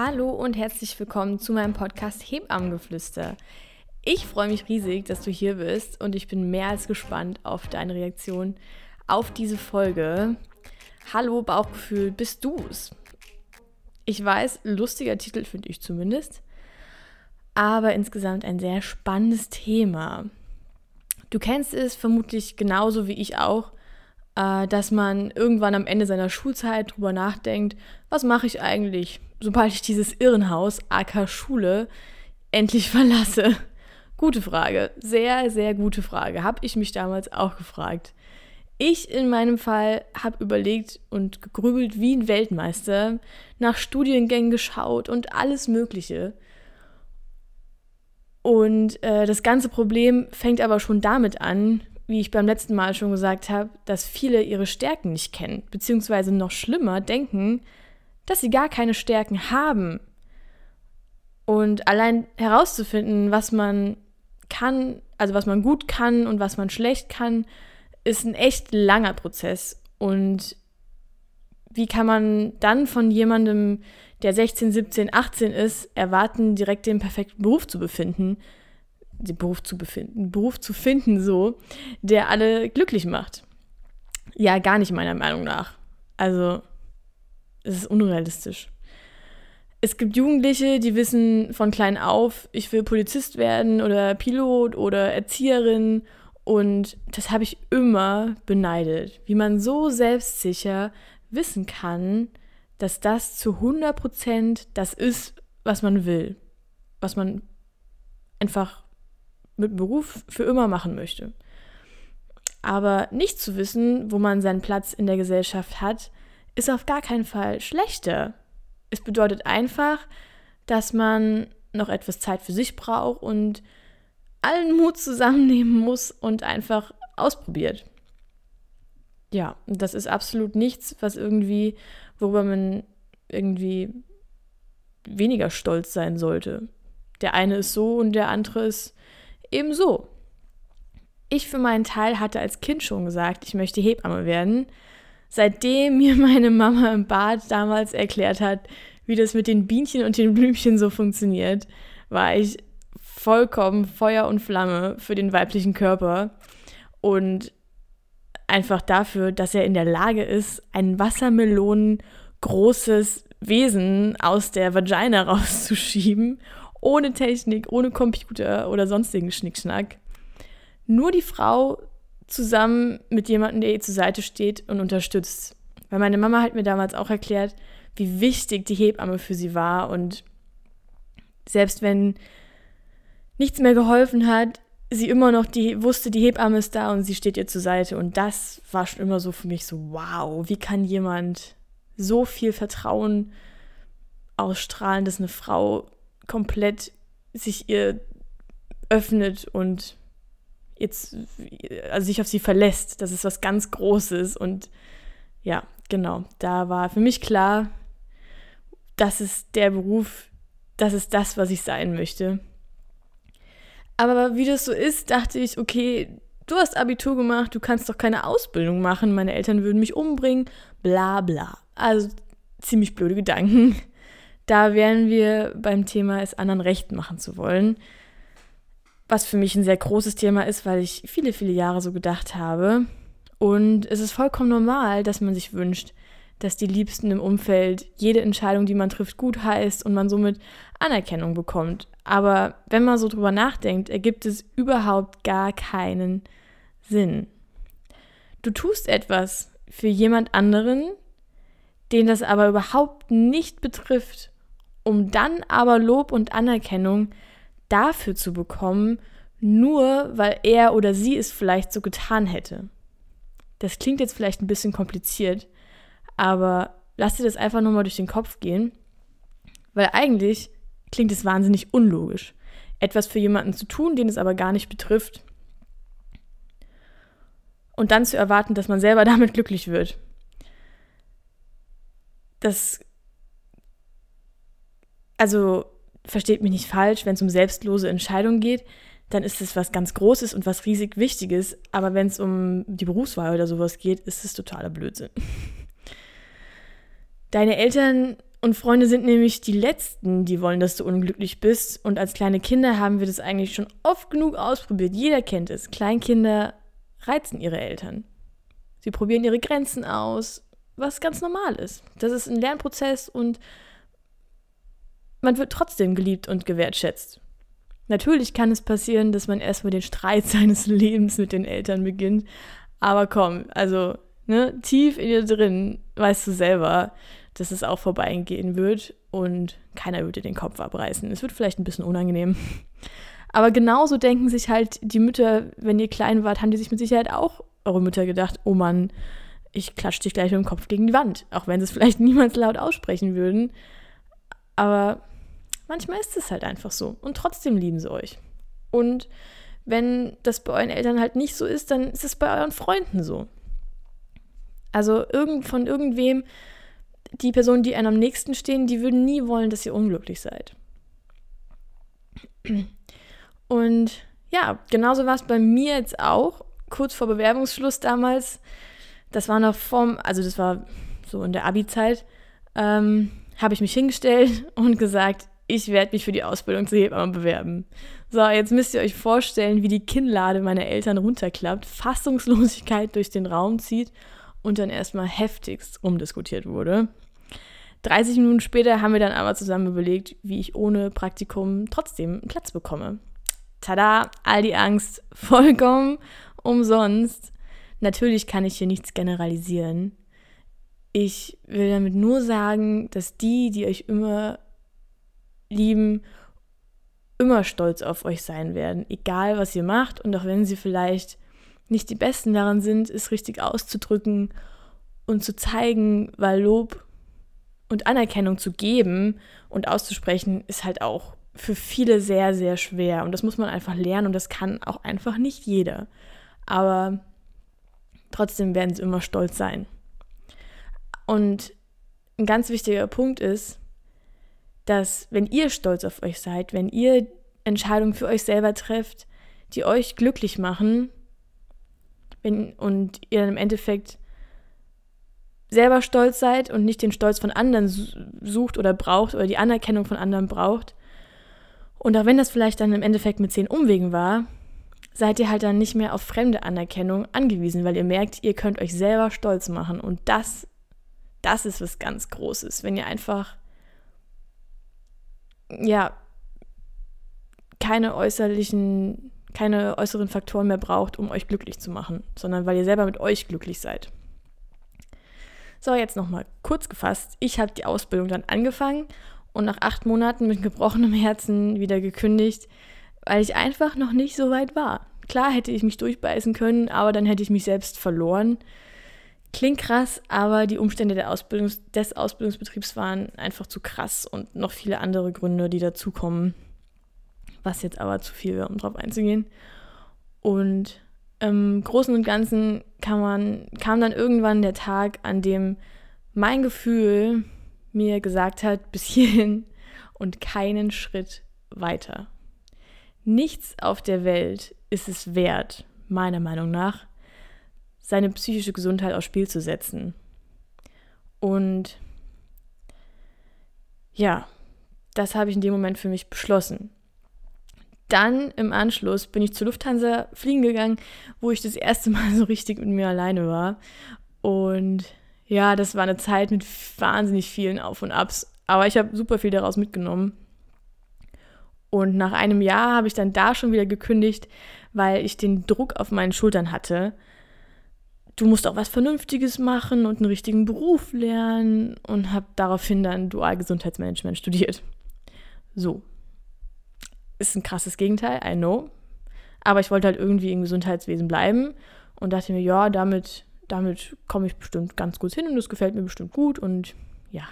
Hallo und herzlich willkommen zu meinem Podcast Hebammengeflüster. Ich freue mich riesig, dass du hier bist und ich bin mehr als gespannt auf deine Reaktion auf diese Folge. Hallo Bauchgefühl, bist du's? Ich weiß, lustiger Titel finde ich zumindest, aber insgesamt ein sehr spannendes Thema. Du kennst es vermutlich genauso wie ich auch, äh, dass man irgendwann am Ende seiner Schulzeit drüber nachdenkt, was mache ich eigentlich, sobald ich dieses Irrenhaus, AK Schule, endlich verlasse? Gute Frage, sehr, sehr gute Frage. Habe ich mich damals auch gefragt. Ich in meinem Fall habe überlegt und gegrübelt wie ein Weltmeister, nach Studiengängen geschaut und alles Mögliche. Und äh, das ganze Problem fängt aber schon damit an, wie ich beim letzten Mal schon gesagt habe, dass viele ihre Stärken nicht kennen, beziehungsweise noch schlimmer denken, dass sie gar keine Stärken haben. Und allein herauszufinden, was man kann, also was man gut kann und was man schlecht kann, ist ein echt langer Prozess. Und wie kann man dann von jemandem, der 16, 17, 18 ist, erwarten, direkt den perfekten Beruf zu befinden, den Beruf zu befinden, Beruf zu finden, so, der alle glücklich macht. Ja, gar nicht meiner Meinung nach. Also, es ist unrealistisch. Es gibt Jugendliche, die wissen von klein auf, ich will Polizist werden oder Pilot oder Erzieherin. Und das habe ich immer beneidet, wie man so selbstsicher wissen kann, dass das zu 100% das ist, was man will, was man einfach mit Beruf für immer machen möchte. Aber nicht zu wissen, wo man seinen Platz in der Gesellschaft hat, ist auf gar keinen Fall schlechter. Es bedeutet einfach, dass man noch etwas Zeit für sich braucht und allen Mut zusammennehmen muss und einfach ausprobiert. Ja, das ist absolut nichts, was irgendwie, worüber man irgendwie weniger stolz sein sollte. Der eine ist so und der andere ist Ebenso. Ich für meinen Teil hatte als Kind schon gesagt, ich möchte Hebamme werden. Seitdem mir meine Mama im Bad damals erklärt hat, wie das mit den Bienchen und den Blümchen so funktioniert, war ich vollkommen Feuer und Flamme für den weiblichen Körper und einfach dafür, dass er in der Lage ist, ein Wassermelonen großes Wesen aus der Vagina rauszuschieben ohne Technik, ohne Computer oder sonstigen Schnickschnack. Nur die Frau zusammen mit jemandem, der ihr zur Seite steht und unterstützt. Weil meine Mama hat mir damals auch erklärt, wie wichtig die Hebamme für sie war und selbst wenn nichts mehr geholfen hat, sie immer noch die wusste, die Hebamme ist da und sie steht ihr zur Seite und das war schon immer so für mich so wow, wie kann jemand so viel Vertrauen ausstrahlen, dass eine Frau komplett sich ihr öffnet und jetzt also sich auf sie verlässt. Das ist was ganz Großes und ja, genau, da war für mich klar, das ist der Beruf, das ist das, was ich sein möchte. Aber wie das so ist, dachte ich, okay, du hast Abitur gemacht, du kannst doch keine Ausbildung machen, meine Eltern würden mich umbringen, bla bla. Also ziemlich blöde Gedanken. Da wären wir beim Thema, es anderen recht machen zu wollen. Was für mich ein sehr großes Thema ist, weil ich viele, viele Jahre so gedacht habe. Und es ist vollkommen normal, dass man sich wünscht, dass die Liebsten im Umfeld jede Entscheidung, die man trifft, gut heißt und man somit Anerkennung bekommt. Aber wenn man so drüber nachdenkt, ergibt es überhaupt gar keinen Sinn. Du tust etwas für jemand anderen, den das aber überhaupt nicht betrifft um dann aber Lob und Anerkennung dafür zu bekommen, nur weil er oder sie es vielleicht so getan hätte. Das klingt jetzt vielleicht ein bisschen kompliziert, aber lass dir das einfach nochmal durch den Kopf gehen, weil eigentlich klingt es wahnsinnig unlogisch, etwas für jemanden zu tun, den es aber gar nicht betrifft, und dann zu erwarten, dass man selber damit glücklich wird. Das also versteht mich nicht falsch, wenn es um selbstlose Entscheidungen geht, dann ist es was ganz Großes und was riesig Wichtiges. Aber wenn es um die Berufswahl oder sowas geht, ist es totaler Blödsinn. Deine Eltern Und Freunde sind nämlich die Letzten, die wollen, dass du unglücklich bist. Und als kleine Kinder haben wir das eigentlich schon oft genug ausprobiert. Jeder kennt es. Kleinkinder reizen ihre Eltern. Sie probieren ihre Grenzen aus, was ganz normal ist. Das ist ein Lernprozess und man wird trotzdem geliebt und gewertschätzt. Natürlich kann es passieren, dass man erstmal den Streit seines Lebens mit den Eltern beginnt. Aber komm, also ne, tief in dir drin weißt du selber, dass es auch vorbeigehen wird und keiner würde den Kopf abreißen. Es wird vielleicht ein bisschen unangenehm. Aber genauso denken sich halt die Mütter, wenn ihr klein wart, haben die sich mit Sicherheit auch eure Mütter gedacht, oh Mann, ich klatsche dich gleich mit dem Kopf gegen die Wand. Auch wenn sie es vielleicht niemals laut aussprechen würden. Aber manchmal ist es halt einfach so. Und trotzdem lieben sie euch. Und wenn das bei euren Eltern halt nicht so ist, dann ist es bei euren Freunden so. Also irgend, von irgendwem die Personen, die einem am nächsten stehen, die würden nie wollen, dass ihr unglücklich seid. Und ja, genauso war es bei mir jetzt auch, kurz vor Bewerbungsschluss damals. Das war noch vom, also das war so in der Abi-Zeit, ähm, habe ich mich hingestellt und gesagt, ich werde mich für die Ausbildung zur Hebamme bewerben. So, jetzt müsst ihr euch vorstellen, wie die Kinnlade meiner Eltern runterklappt, Fassungslosigkeit durch den Raum zieht und dann erstmal heftigst umdiskutiert wurde. 30 Minuten später haben wir dann aber zusammen überlegt, wie ich ohne Praktikum trotzdem einen Platz bekomme. Tada, all die Angst vollkommen umsonst. Natürlich kann ich hier nichts generalisieren. Ich will damit nur sagen, dass die, die euch immer lieben, immer stolz auf euch sein werden, egal was ihr macht und auch wenn sie vielleicht nicht die Besten daran sind, es richtig auszudrücken und zu zeigen, weil Lob und Anerkennung zu geben und auszusprechen ist halt auch für viele sehr, sehr schwer. Und das muss man einfach lernen und das kann auch einfach nicht jeder. Aber trotzdem werden sie immer stolz sein. Und ein ganz wichtiger Punkt ist, dass wenn ihr stolz auf euch seid, wenn ihr Entscheidungen für euch selber trefft, die euch glücklich machen, wenn, und ihr dann im Endeffekt selber stolz seid und nicht den Stolz von anderen sucht oder braucht oder die Anerkennung von anderen braucht. Und auch wenn das vielleicht dann im Endeffekt mit zehn Umwegen war, seid ihr halt dann nicht mehr auf fremde Anerkennung angewiesen, weil ihr merkt, ihr könnt euch selber stolz machen. Und das, das ist was ganz Großes, wenn ihr einfach, ja, keine äußerlichen, keine äußeren Faktoren mehr braucht, um euch glücklich zu machen, sondern weil ihr selber mit euch glücklich seid. So, jetzt nochmal kurz gefasst. Ich habe die Ausbildung dann angefangen und nach acht Monaten mit gebrochenem Herzen wieder gekündigt, weil ich einfach noch nicht so weit war. Klar hätte ich mich durchbeißen können, aber dann hätte ich mich selbst verloren. Klingt krass, aber die Umstände Ausbildungs des Ausbildungsbetriebs waren einfach zu krass und noch viele andere Gründe, die dazukommen, was jetzt aber zu viel wäre, um drauf einzugehen. Und im Großen und Ganzen man, kam dann irgendwann der Tag, an dem mein Gefühl mir gesagt hat, bis hierhin und keinen Schritt weiter. Nichts auf der Welt ist es wert, meiner Meinung nach, seine psychische Gesundheit aufs Spiel zu setzen. Und ja, das habe ich in dem Moment für mich beschlossen dann im Anschluss bin ich zur Lufthansa fliegen gegangen, wo ich das erste Mal so richtig mit mir alleine war. Und ja, das war eine Zeit mit wahnsinnig vielen Auf und Abs. Aber ich habe super viel daraus mitgenommen. Und nach einem Jahr habe ich dann da schon wieder gekündigt, weil ich den Druck auf meinen Schultern hatte. Du musst auch was Vernünftiges machen und einen richtigen Beruf lernen und habe daraufhin dann Dualgesundheitsmanagement studiert. So, ist ein krasses Gegenteil, I know. Aber ich wollte halt irgendwie im Gesundheitswesen bleiben und dachte mir, ja, damit, damit komme ich bestimmt ganz gut hin und das gefällt mir bestimmt gut und ja.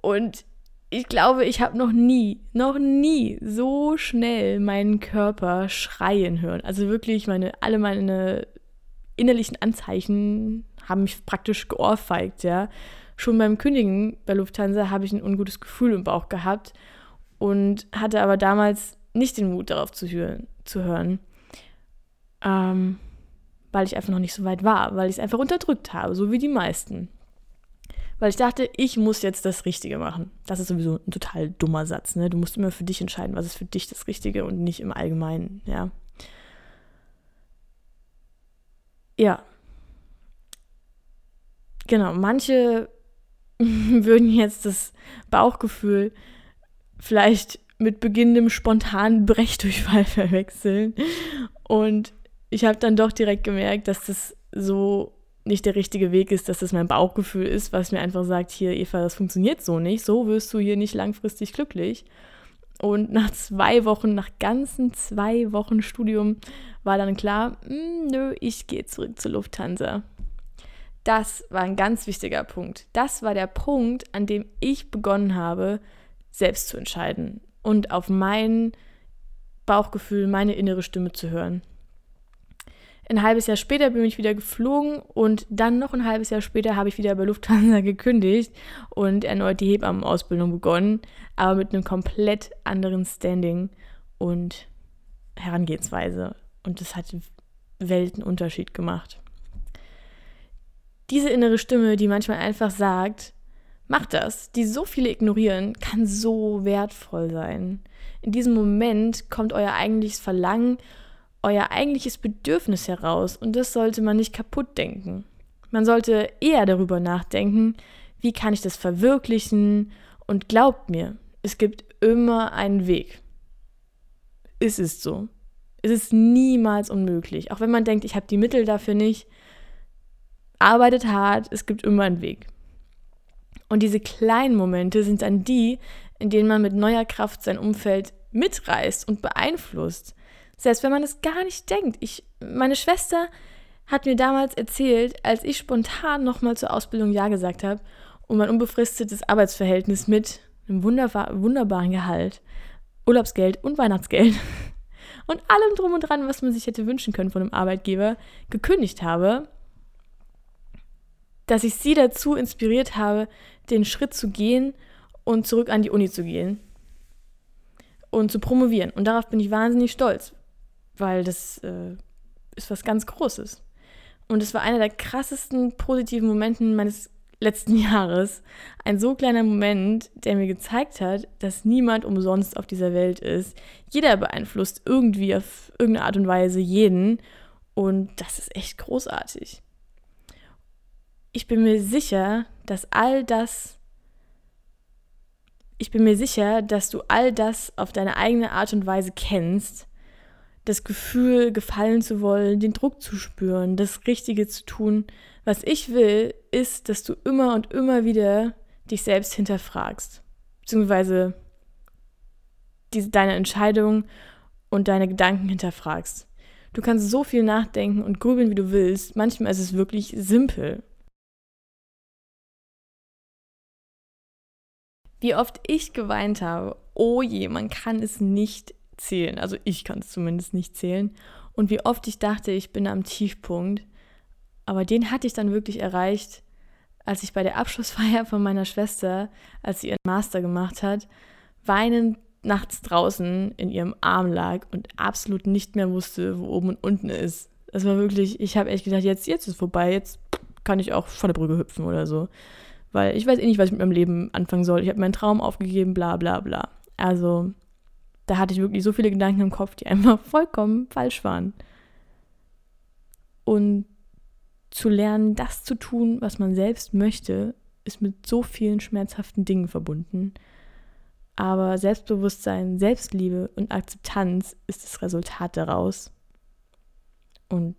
Und ich glaube, ich habe noch nie, noch nie so schnell meinen Körper schreien hören. Also wirklich, meine, alle meine innerlichen Anzeichen haben mich praktisch geohrfeigt, ja. Schon beim Kündigen bei Lufthansa habe ich ein ungutes Gefühl im Bauch gehabt und hatte aber damals nicht den Mut darauf zu hören, zu hören ähm, weil ich einfach noch nicht so weit war, weil ich es einfach unterdrückt habe, so wie die meisten. Weil ich dachte, ich muss jetzt das Richtige machen. Das ist sowieso ein total dummer Satz. Ne? Du musst immer für dich entscheiden, was ist für dich das Richtige und nicht im Allgemeinen. Ja. Ja. Genau, manche würden jetzt das Bauchgefühl vielleicht mit beginnendem spontanen Brechdurchfall verwechseln. Und ich habe dann doch direkt gemerkt, dass das so nicht der richtige Weg ist, dass das mein Bauchgefühl ist, was mir einfach sagt, hier Eva, das funktioniert so nicht, so wirst du hier nicht langfristig glücklich. Und nach zwei Wochen, nach ganzen zwei Wochen Studium war dann klar, hm, nö, ich gehe zurück zur Lufthansa. Das war ein ganz wichtiger Punkt. Das war der Punkt, an dem ich begonnen habe, selbst zu entscheiden und auf mein Bauchgefühl, meine innere Stimme zu hören. Ein halbes Jahr später bin ich wieder geflogen und dann noch ein halbes Jahr später habe ich wieder bei Lufthansa gekündigt und erneut die Hebammenausbildung begonnen, aber mit einem komplett anderen Standing und Herangehensweise. Und das hat Weltenunterschied gemacht. Diese innere Stimme, die manchmal einfach sagt, mach das, die so viele ignorieren, kann so wertvoll sein. In diesem Moment kommt euer eigentliches Verlangen euer eigentliches Bedürfnis heraus und das sollte man nicht kaputt denken. Man sollte eher darüber nachdenken, wie kann ich das verwirklichen und glaubt mir, es gibt immer einen Weg. Es ist so. Es ist niemals unmöglich. Auch wenn man denkt, ich habe die Mittel dafür nicht, arbeitet hart, es gibt immer einen Weg. Und diese kleinen Momente sind dann die, in denen man mit neuer Kraft sein Umfeld mitreißt und beeinflusst. Selbst wenn man es gar nicht denkt. Ich, meine Schwester hat mir damals erzählt, als ich spontan nochmal zur Ausbildung Ja gesagt habe und mein unbefristetes Arbeitsverhältnis mit einem wunderbar, wunderbaren Gehalt, Urlaubsgeld und Weihnachtsgeld und allem drum und dran, was man sich hätte wünschen können von einem Arbeitgeber, gekündigt habe, dass ich sie dazu inspiriert habe, den Schritt zu gehen und zurück an die Uni zu gehen und zu promovieren. Und darauf bin ich wahnsinnig stolz, weil das äh, ist was ganz Großes. Und es war einer der krassesten positiven Momente meines letzten Jahres. Ein so kleiner Moment, der mir gezeigt hat, dass niemand umsonst auf dieser Welt ist. Jeder beeinflusst irgendwie auf irgendeine Art und Weise jeden. Und das ist echt großartig. Ich bin mir sicher, dass all das, ich bin mir sicher, dass du all das auf deine eigene Art und Weise kennst das Gefühl, gefallen zu wollen, den Druck zu spüren, das Richtige zu tun. Was ich will, ist, dass du immer und immer wieder dich selbst hinterfragst, beziehungsweise diese, deine Entscheidung und deine Gedanken hinterfragst. Du kannst so viel nachdenken und grübeln, wie du willst. Manchmal ist es wirklich simpel. Wie oft ich geweint habe, oh je, man kann es nicht zählen. Also ich kann es zumindest nicht zählen. Und wie oft ich dachte, ich bin am Tiefpunkt. Aber den hatte ich dann wirklich erreicht, als ich bei der Abschlussfeier von meiner Schwester, als sie ihren Master gemacht hat, weinend nachts draußen in ihrem Arm lag und absolut nicht mehr wusste, wo oben und unten ist. Das war wirklich, ich habe echt gedacht, jetzt, jetzt ist vorbei, jetzt kann ich auch von der Brücke hüpfen oder so. Weil ich weiß eh nicht, was ich mit meinem Leben anfangen soll. Ich habe meinen Traum aufgegeben, bla bla bla. Also da hatte ich wirklich so viele Gedanken im Kopf, die einfach vollkommen falsch waren. Und zu lernen, das zu tun, was man selbst möchte, ist mit so vielen schmerzhaften Dingen verbunden. Aber Selbstbewusstsein, Selbstliebe und Akzeptanz ist das Resultat daraus. Und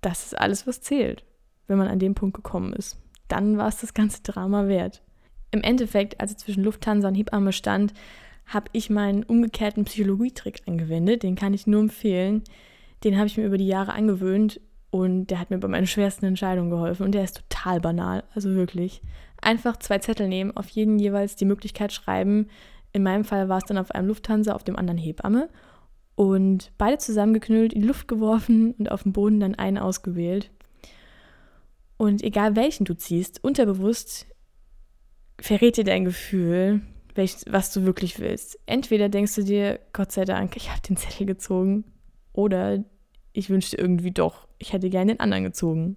das ist alles, was zählt, wenn man an dem Punkt gekommen ist. Dann war es das ganze Drama wert. Im Endeffekt, als ich zwischen Lufthansa und Hebamme stand, habe ich meinen umgekehrten Psychologietrick angewendet. Den kann ich nur empfehlen. Den habe ich mir über die Jahre angewöhnt und der hat mir bei meinen schwersten Entscheidungen geholfen. Und der ist total banal, also wirklich. Einfach zwei Zettel nehmen, auf jeden jeweils die Möglichkeit schreiben. In meinem Fall war es dann auf einem Lufthansa, auf dem anderen Hebamme. Und beide zusammengeknüllt, in die Luft geworfen und auf dem Boden dann einen ausgewählt. Und egal welchen du ziehst, unterbewusst verrät dir dein Gefühl, welch, was du wirklich willst. Entweder denkst du dir, Gott sei Dank, ich habe den Zettel gezogen, oder ich wünschte irgendwie doch, ich hätte gerne den anderen gezogen.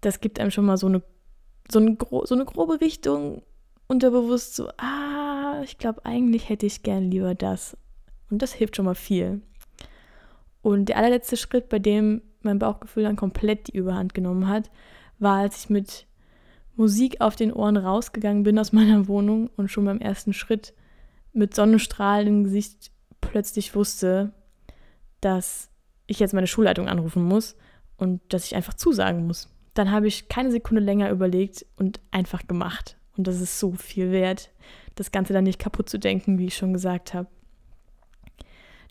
Das gibt einem schon mal so eine so, ein so eine grobe Richtung unterbewusst so, ah, ich glaube, eigentlich hätte ich gern lieber das. Und das hilft schon mal viel. Und der allerletzte Schritt, bei dem mein Bauchgefühl dann komplett die Überhand genommen hat, war, als ich mit Musik auf den Ohren rausgegangen bin aus meiner Wohnung und schon beim ersten Schritt mit Sonnenstrahlen im Gesicht plötzlich wusste, dass ich jetzt meine Schulleitung anrufen muss und dass ich einfach zusagen muss. Dann habe ich keine Sekunde länger überlegt und einfach gemacht. Und das ist so viel wert, das Ganze dann nicht kaputt zu denken, wie ich schon gesagt habe.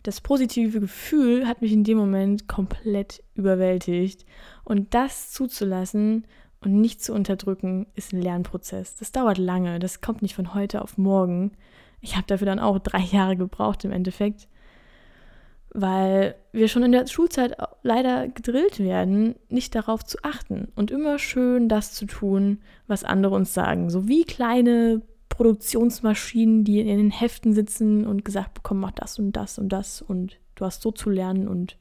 Das positive Gefühl hat mich in dem Moment komplett überwältigt. Und das zuzulassen und nicht zu unterdrücken, ist ein Lernprozess. Das dauert lange, das kommt nicht von heute auf morgen. Ich habe dafür dann auch drei Jahre gebraucht im Endeffekt, weil wir schon in der Schulzeit leider gedrillt werden, nicht darauf zu achten und immer schön das zu tun, was andere uns sagen. So wie kleine Produktionsmaschinen, die in den Heften sitzen und gesagt bekommen, mach das und das und das und du hast so zu lernen und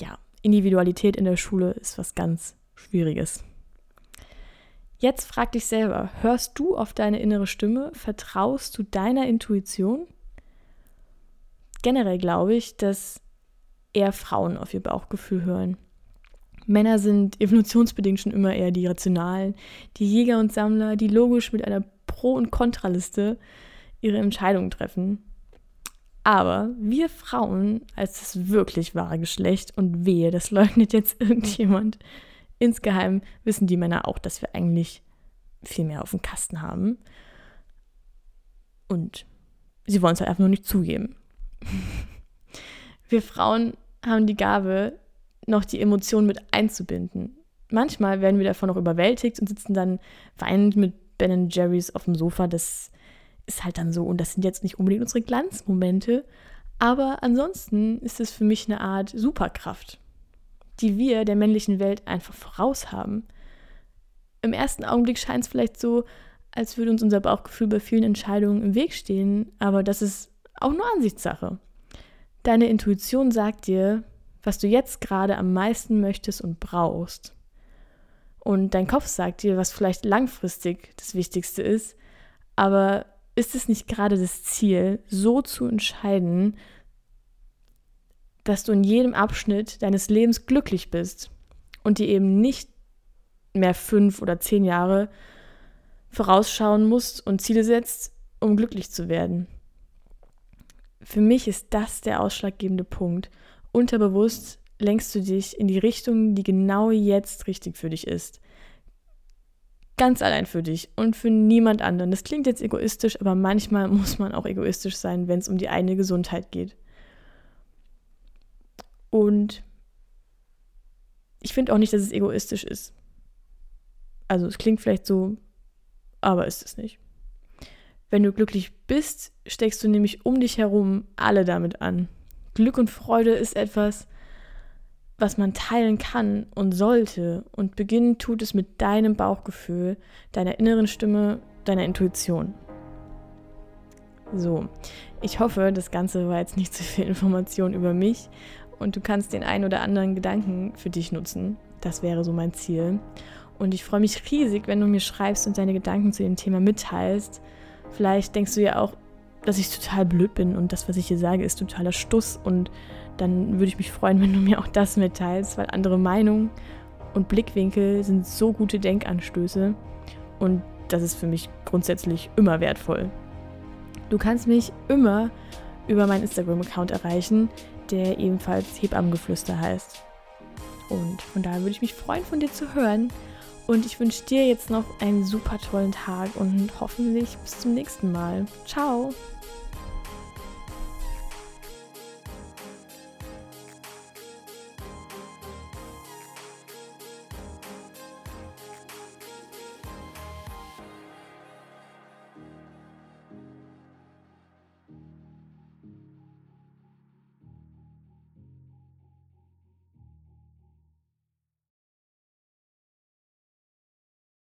ja, Individualität in der Schule ist was ganz Schwieriges. Jetzt frag dich selber, hörst du auf deine innere Stimme? Vertraust du deiner Intuition? Generell glaube ich, dass eher Frauen auf ihr Bauchgefühl hören. Männer sind evolutionsbedingt schon immer eher die Rationalen, die Jäger und Sammler, die logisch mit einer Pro- und Kontraliste ihre Entscheidungen treffen. Aber wir Frauen als das wirklich wahre Geschlecht und wehe, das leugnet jetzt irgendjemand, Insgeheim wissen die Männer auch, dass wir eigentlich viel mehr auf dem Kasten haben. Und sie wollen es halt einfach nur nicht zugeben. wir Frauen haben die Gabe, noch die Emotionen mit einzubinden. Manchmal werden wir davon noch überwältigt und sitzen dann weinend mit Ben Jerry's auf dem Sofa. Das ist halt dann so. Und das sind jetzt nicht unbedingt unsere Glanzmomente. Aber ansonsten ist es für mich eine Art Superkraft die wir der männlichen Welt einfach voraus haben. Im ersten Augenblick scheint es vielleicht so, als würde uns unser Bauchgefühl bei vielen Entscheidungen im Weg stehen, aber das ist auch nur Ansichtssache. Deine Intuition sagt dir, was du jetzt gerade am meisten möchtest und brauchst. Und dein Kopf sagt dir, was vielleicht langfristig das Wichtigste ist, aber ist es nicht gerade das Ziel, so zu entscheiden, dass du in jedem Abschnitt deines Lebens glücklich bist und dir eben nicht mehr fünf oder zehn Jahre vorausschauen musst und Ziele setzt, um glücklich zu werden. Für mich ist das der ausschlaggebende Punkt. Unterbewusst lenkst du dich in die Richtung, die genau jetzt richtig für dich ist. Ganz allein für dich und für niemand anderen. Das klingt jetzt egoistisch, aber manchmal muss man auch egoistisch sein, wenn es um die eigene Gesundheit geht. Und ich finde auch nicht, dass es egoistisch ist. Also es klingt vielleicht so, aber ist es nicht. Wenn du glücklich bist, steckst du nämlich um dich herum alle damit an. Glück und Freude ist etwas, was man teilen kann und sollte. Und beginnen tut es mit deinem Bauchgefühl, deiner inneren Stimme, deiner Intuition. So, ich hoffe, das Ganze war jetzt nicht zu viel Information über mich und du kannst den einen oder anderen Gedanken für dich nutzen. Das wäre so mein Ziel. Und ich freue mich riesig, wenn du mir schreibst und deine Gedanken zu dem Thema mitteilst. Vielleicht denkst du ja auch, dass ich total blöd bin und das, was ich hier sage, ist totaler Stuss. Und dann würde ich mich freuen, wenn du mir auch das mitteilst, weil andere Meinungen und Blickwinkel sind so gute Denkanstöße. Und das ist für mich grundsätzlich immer wertvoll. Du kannst mich immer über meinen Instagram-Account erreichen der ebenfalls Hebammengeflüster heißt. Und von daher würde ich mich freuen, von dir zu hören. Und ich wünsche dir jetzt noch einen super tollen Tag und hoffentlich bis zum nächsten Mal. Ciao!